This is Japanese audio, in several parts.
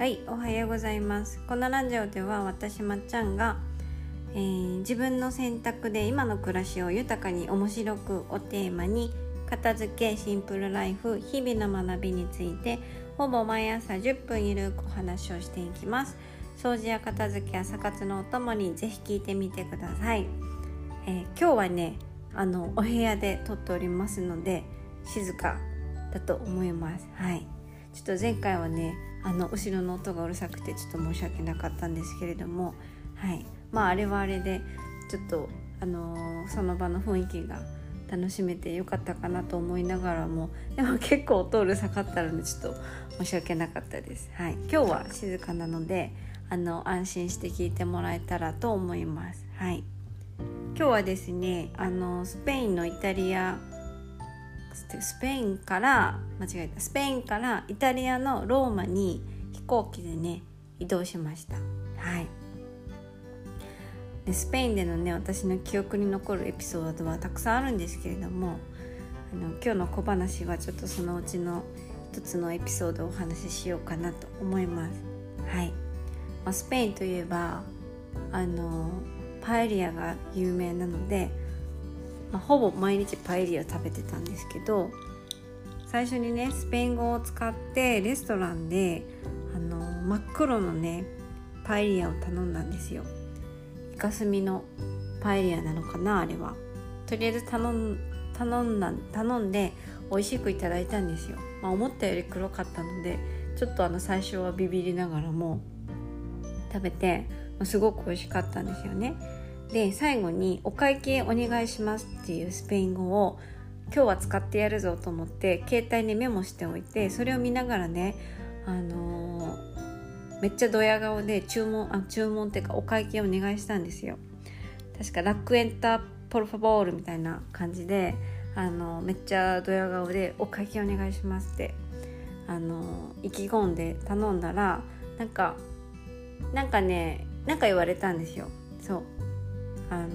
はいおはようございます。このラジオでは私まっちゃんが、えー、自分の選択で今の暮らしを豊かに面白くをテーマに片付けシンプルライフ日々の学びについてほぼ毎朝10分ゆるくお話をしていきます。掃除や片付け朝活のお供にぜひ聞いてみてください、えー、今日はねあのお部屋で撮っておりますので静かだと思います。はい。ちょっと前回はねあの後ろの音がうるさくてちょっと申し訳なかったんですけれどもはいまああれはあれでちょっとあのー、その場の雰囲気が楽しめてよかったかなと思いながらもでも結構音うるさかったのでちょっと申し訳なかったです。はい、今日は静かなのであの安心して聞いてもらえたらと思います。はい、今日はですねあのスペインのイタリアスペインから間違えた。スペインからイタリアのローマに飛行機でね移動しました。はい。でスペインでのね私の記憶に残るエピソードはたくさんあるんですけれどもあの今日の小話はちょっとそのうちの一つのエピソードをお話ししようかなと思います。はい、まあ、スペインといえばあのパエリアが有名なのでまあ、ほぼ毎日パエリア食べてたんですけど最初にねスペイン語を使ってレストランであの真っ黒のねパエリアを頼んだんですよ。イカスミのパエリアなのかなあれは。とりあえず頼ん頼んだ頼んで美味しくいただいたんですよ、まあ、思ったより黒かったのでちょっとあの最初はビビりながらも食べて、ま、すごく美味しかったんですよね。で最後に「お会計お願いします」っていうスペイン語を今日は使ってやるぞと思って携帯にメモしておいてそれを見ながらねあのー、めっちゃドヤ顔で注文あ注文っていうかお会計お願いしたんですよ。確かラックエンターポルファボールみたいな感じであのめっちゃドヤ顔で「お会計お願いします」ってあの意気込んで頼んだらなんかなんかねなんか言われたんですよ。そう。あの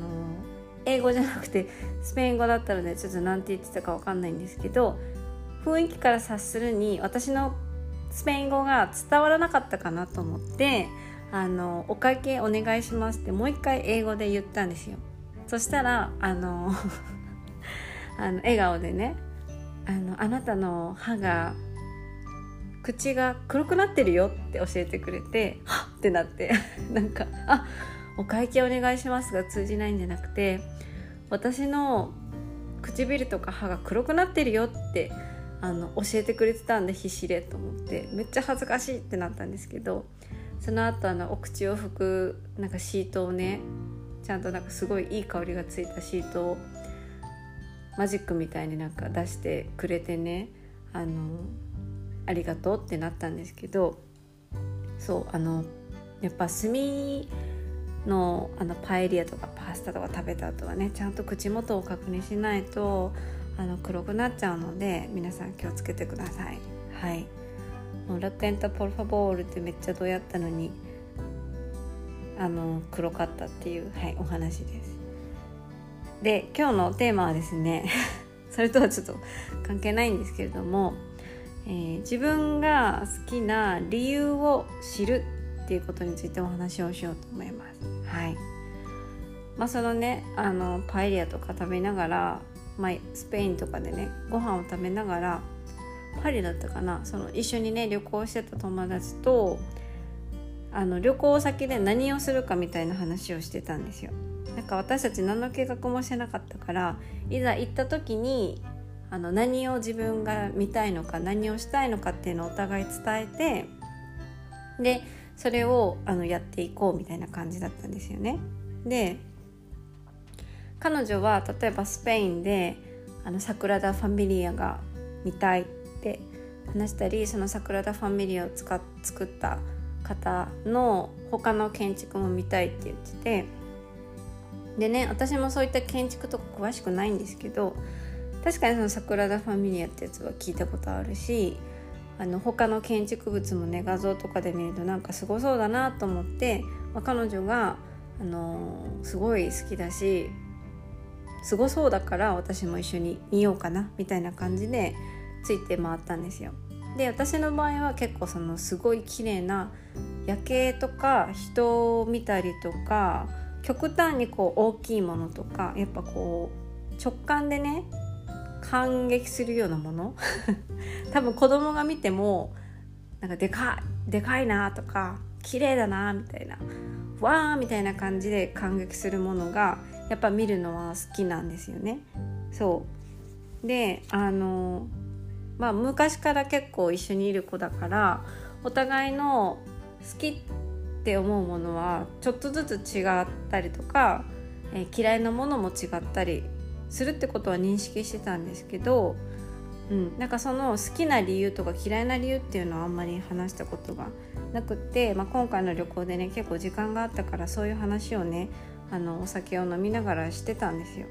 英語じゃなくてスペイン語だったのでちょっと何て言ってたか分かんないんですけど雰囲気から察するに私のスペイン語が伝わらなかったかなと思ってあのお会計お願いしますってもう一回英語で言ったんですよ。そしたらあの あの笑顔でねあのあなたの歯が口が黒くなってるよって教えてくれてはっってなってなんかあお会計お願いしますが通じないんじゃなくて私の唇とか歯が黒くなってるよってあの教えてくれてたんで必死でと思ってめっちゃ恥ずかしいってなったんですけどその後あのお口を拭くなんかシートをねちゃんとなんかすごいいい香りがついたシートをマジックみたいになんか出してくれてねあのありがとうってなったんですけどそうあのやっぱ炭のあのパエリアとかパスタとか食べた後はねちゃんと口元を確認しないとあの黒くなっちゃうので皆さん気をつけてください。はい。もうラクエンタポルファボールってめっちゃどうやったのにあの黒かったっていう、はい、お話です。で今日のテーマはですね それとはちょっと関係ないんですけれども、えー、自分が好きな理由を知るっていうことについてお話をしようと思います。はいまあそのねあのパエリアとか食べながら、まあ、スペインとかでねご飯を食べながらパリだったかなその一緒にね旅行してた友達とあの旅行先で何をするかみたいな話をしてたんですよ。なんか私たち何の計画もしてなかったからいざ行った時にあの何を自分が見たいのか何をしたいのかっていうのをお互い伝えてでそれをあのやっていこうみたいな感じだったんですよね。で彼女は例えばスペインであのサクラダ・ファミリアが見たいって話したりそのサクラダ・ファミリアを使っ作った方の他の建築も見たいって言っててでね私もそういった建築とか詳しくないんですけど確かにそのサクラダ・ファミリアってやつは聞いたことあるしあの他の建築物もね画像とかで見るとなんかすごそうだなと思って、まあ、彼女が、あのー、すごい好きだしすごそうだから私も一緒に見ようかなみたいな感じでついて回ったんですよ。で私の場合は結構そのすごい綺麗な夜景とか人を見たりとか極端にこう大きいものとかやっぱこう直感でね感激するようなもの？多分子供が見てもなんかでかいでかいなとか綺麗だなみたいなわーみたいな感じで感激するものがやっぱ見るのは好きなんですよね。そうであのまあ昔から結構一緒にいる子だからお互いの好きって思うものはちょっとずつ違ったりとか、えー、嫌いなものも違ったりするってことは認識してたんですけど、うん、なんかその好きな理由とか嫌いな理由っていうのはあんまり話したことがなくって、まあ、今回の旅行でね結構時間があったからそういう話をねあのお酒を飲みながらしてたんですよ。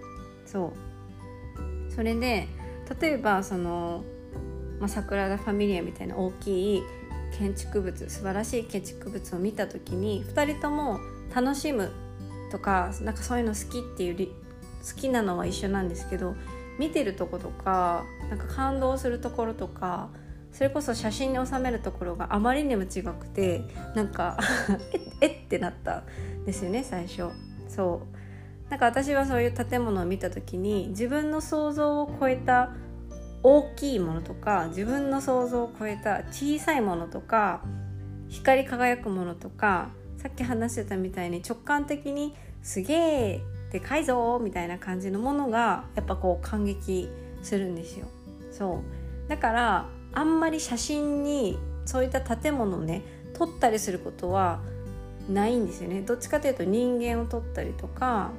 そうそれで例えばその、まあ、桜田ファミリアみたいな大きい建築物素晴らしい建築物を見た時に2人とも楽しむとかなんかそういうの好きっていう好きなのは一緒なんですけど見てるとことかなんか感動するところとかそれこそ写真に収めるところがあまりにも違くてなんか ええってなったんですよね最初。そう。なんか私はそういう建物を見た時に自分の想像を超えた大きいものとか自分の想像を超えた小さいものとか光り輝くものとかさっき話してたみたいに直感的にすげえでかいぞみたいな感じのものがやっぱこう感激するんですよ。そう。だからあんまり写真にそういった建物をね撮ったりすることはないんですよね。どっちかというと人間を撮ったりとか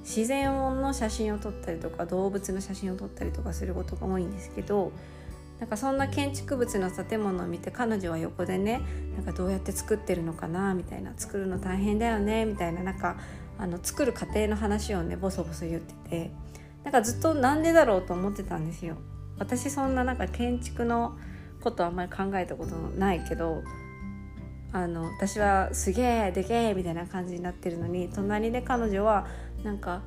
自然の写真を撮ったりとか動物の写真を撮ったりとかすることが多いんですけどなんかそんな建築物の建物を見て彼女は横でねなんかどうやって作ってるのかなみたいな作るの大変だよねみたいななんかあの作る過程の話をねボソボソ言っててなんかずっとなんでだろうと思ってたんですよ。私そんななんか建築のことあんまり考えたことないけどあの私はすげえでけえみたいな感じになってるのに隣で彼女はなんか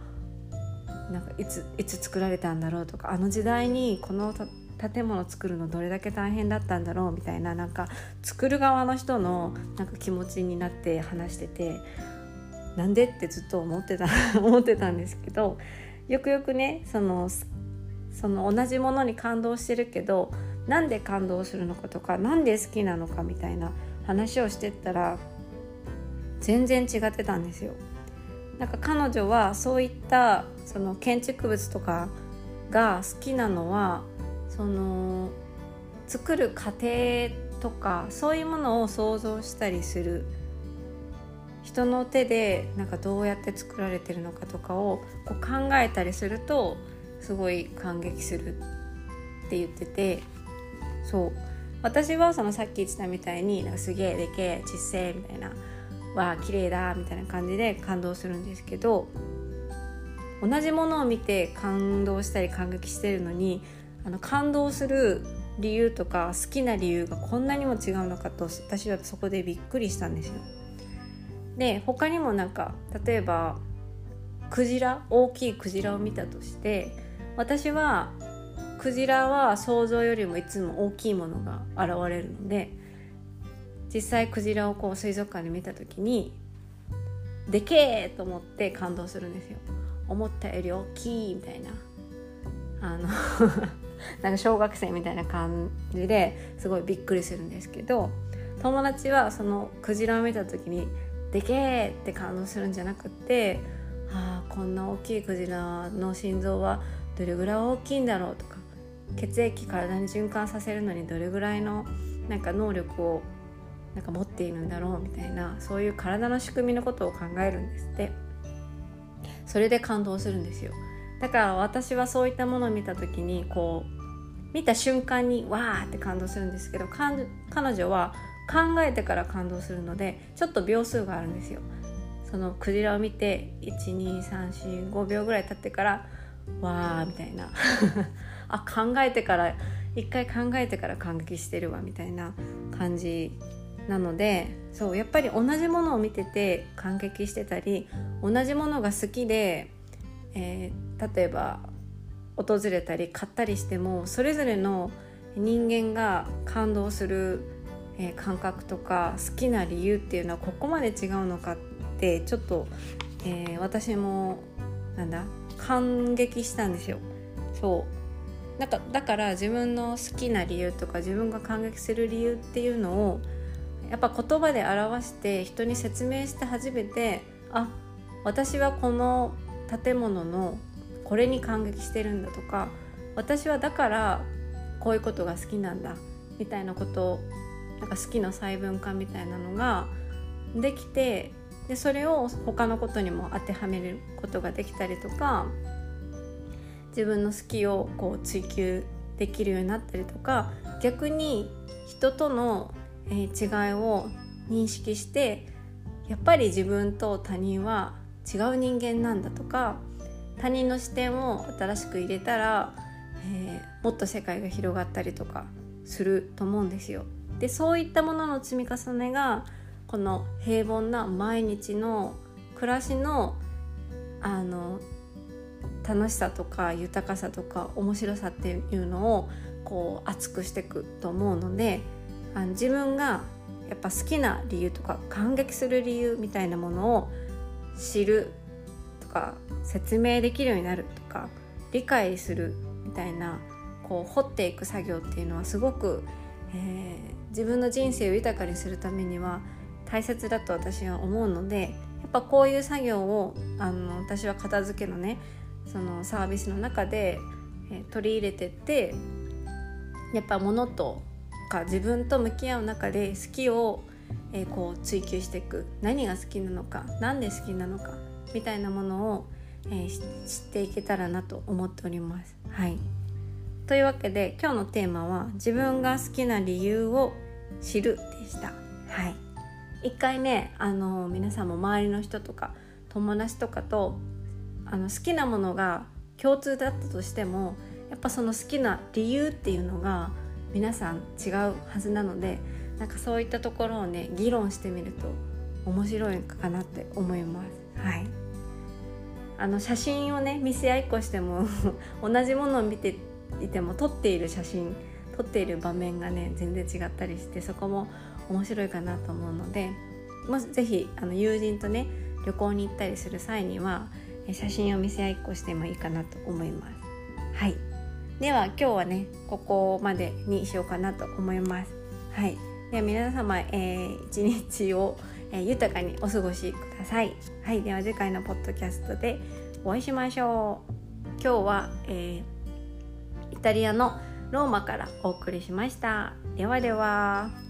なんかいついつ作られたんだろうとかあの時代にこの建物作るのどれだけ大変だったんだろうみたいななんか作る側の人のなんか気持ちになって話しててなんでってずっと思ってた 思ってたんですけどよくよくねそのその同じものに感動してるけどなんで感動するのかとか何で好きなのかみたいな話をしてったら全然違ってたんですよ。なんか彼女はそういったその建築物とかが好きなのはその作る過程とかそういうものを想像したりする人の手でなんかどうやって作られてるのかとかをこう考えたりするとすごい感激するって言っててそう私はそのさっき言ってたみたいになんかすげえでけえちっせえみたいなわあ綺麗だみたいな感じで感動するんですけど同じものを見て感動したり感激してるのにあの感動する理由とか好きな理由がこんなにも違うのかと私はそこでびっくりしたんですよ。で他にもなんか例えばクジラ大きいクジラを見たとして私はクジラは想像よりもいつも大きいものが現れるので実際クジラをこう水族館で見た時にでけえと思って感動するんですよ。思ったより大きいみたいな。あの なんか小学生みたいな感じですごいびっくりするんですけど友達はそのクジラを見た時にでけえって感動するんじゃなくってああこんな大きいクジラの心臓はどれぐらい大きいんだろうとか血液体に循環させるのにどれぐらいのなんか能力をなんか持っているんだろうみたいなそういう体の仕組みのことを考えるんですって。それで感動するんですよ。だから私はそういったものを見た時にこう見た瞬間にわーって感動するんですけど彼女は考えてから感動するのでちょっと秒数があるんですよ。そのクジラを見て12345秒ぐらい経ってからわーみたいな。あ考えてから一回考えてから感激してるわみたいな感じなのでそうやっぱり同じものを見てて感激してたり同じものが好きで、えー、例えば訪れたり買ったりしてもそれぞれの、人間が感動する、えー、感覚とか好きな理由っていうのはここまで違うのかってちょっと、えー、私もなんだ感激したんですよ。そうなんかだから自分の好きな理由とか自分が感激する理由っていうのをやっぱ言葉で表して人に説明して初めてあ私はこの建物のこれに感激してるんだとか私はだからこういうことが好きなんだみたいなことなんか好きの細分化みたいなのができてでそれを他のことにも当てはめることができたりとか自分の好きをこう追求できるようになったりとか逆に人との違いを認識してやっぱり自分と他人は違う人間なんだとか他人の視点を新しく入れたら、えー、もっと世界が広がったりとかすると思うんですよ。でそういったものの積み重ねがこの平凡な毎日の暮らしのあの楽しさとか豊かさとか面白さっていうのをこう熱くしていくと思うのであの自分がやっぱ好きな理由とか感激する理由みたいなものを知るとか説明できるようになるとか理解するみたいなこう掘っていく作業っていうのはすごく、えー、自分の人生を豊かにするためには大切だと私は思うのでやっぱこういう作業をあの私は片付けのねそのサービスの中で、えー、取り入れてってやっぱ物とか自分と向き合う中で好きを、えー、こう追求していく何が好きなのか何で好きなのかみたいなものを、えー、知っていけたらなと思っております。はいというわけで今日のテーマは自分が好きな理由を知るでした。はい一回ねあの皆さんも周りの人とか友達とかとあの好きなものが共通だったとしてもやっぱその好きな理由っていうのが皆さん違うはずなのでなんかそういったところをね議論してみると面白いかなって思います。はいあの写真をね見せ合いっこしても 同じものを見ていても撮っている写真撮っている場面がね全然違ったりしてそこも面白いかなと思うのでもし是非あの友人とね旅行に行ったりする際には写真を見せ合いっこしてもいいかなと思います。はいでは今日はねここまでにしようかなと思います。はい、では皆様、えー、一日を、えー、豊かにお過ごしください。はい、では次回のポッドキャストでお会いしましょう。今日は、えー、イタリアのローマからお送りしました。ではでは。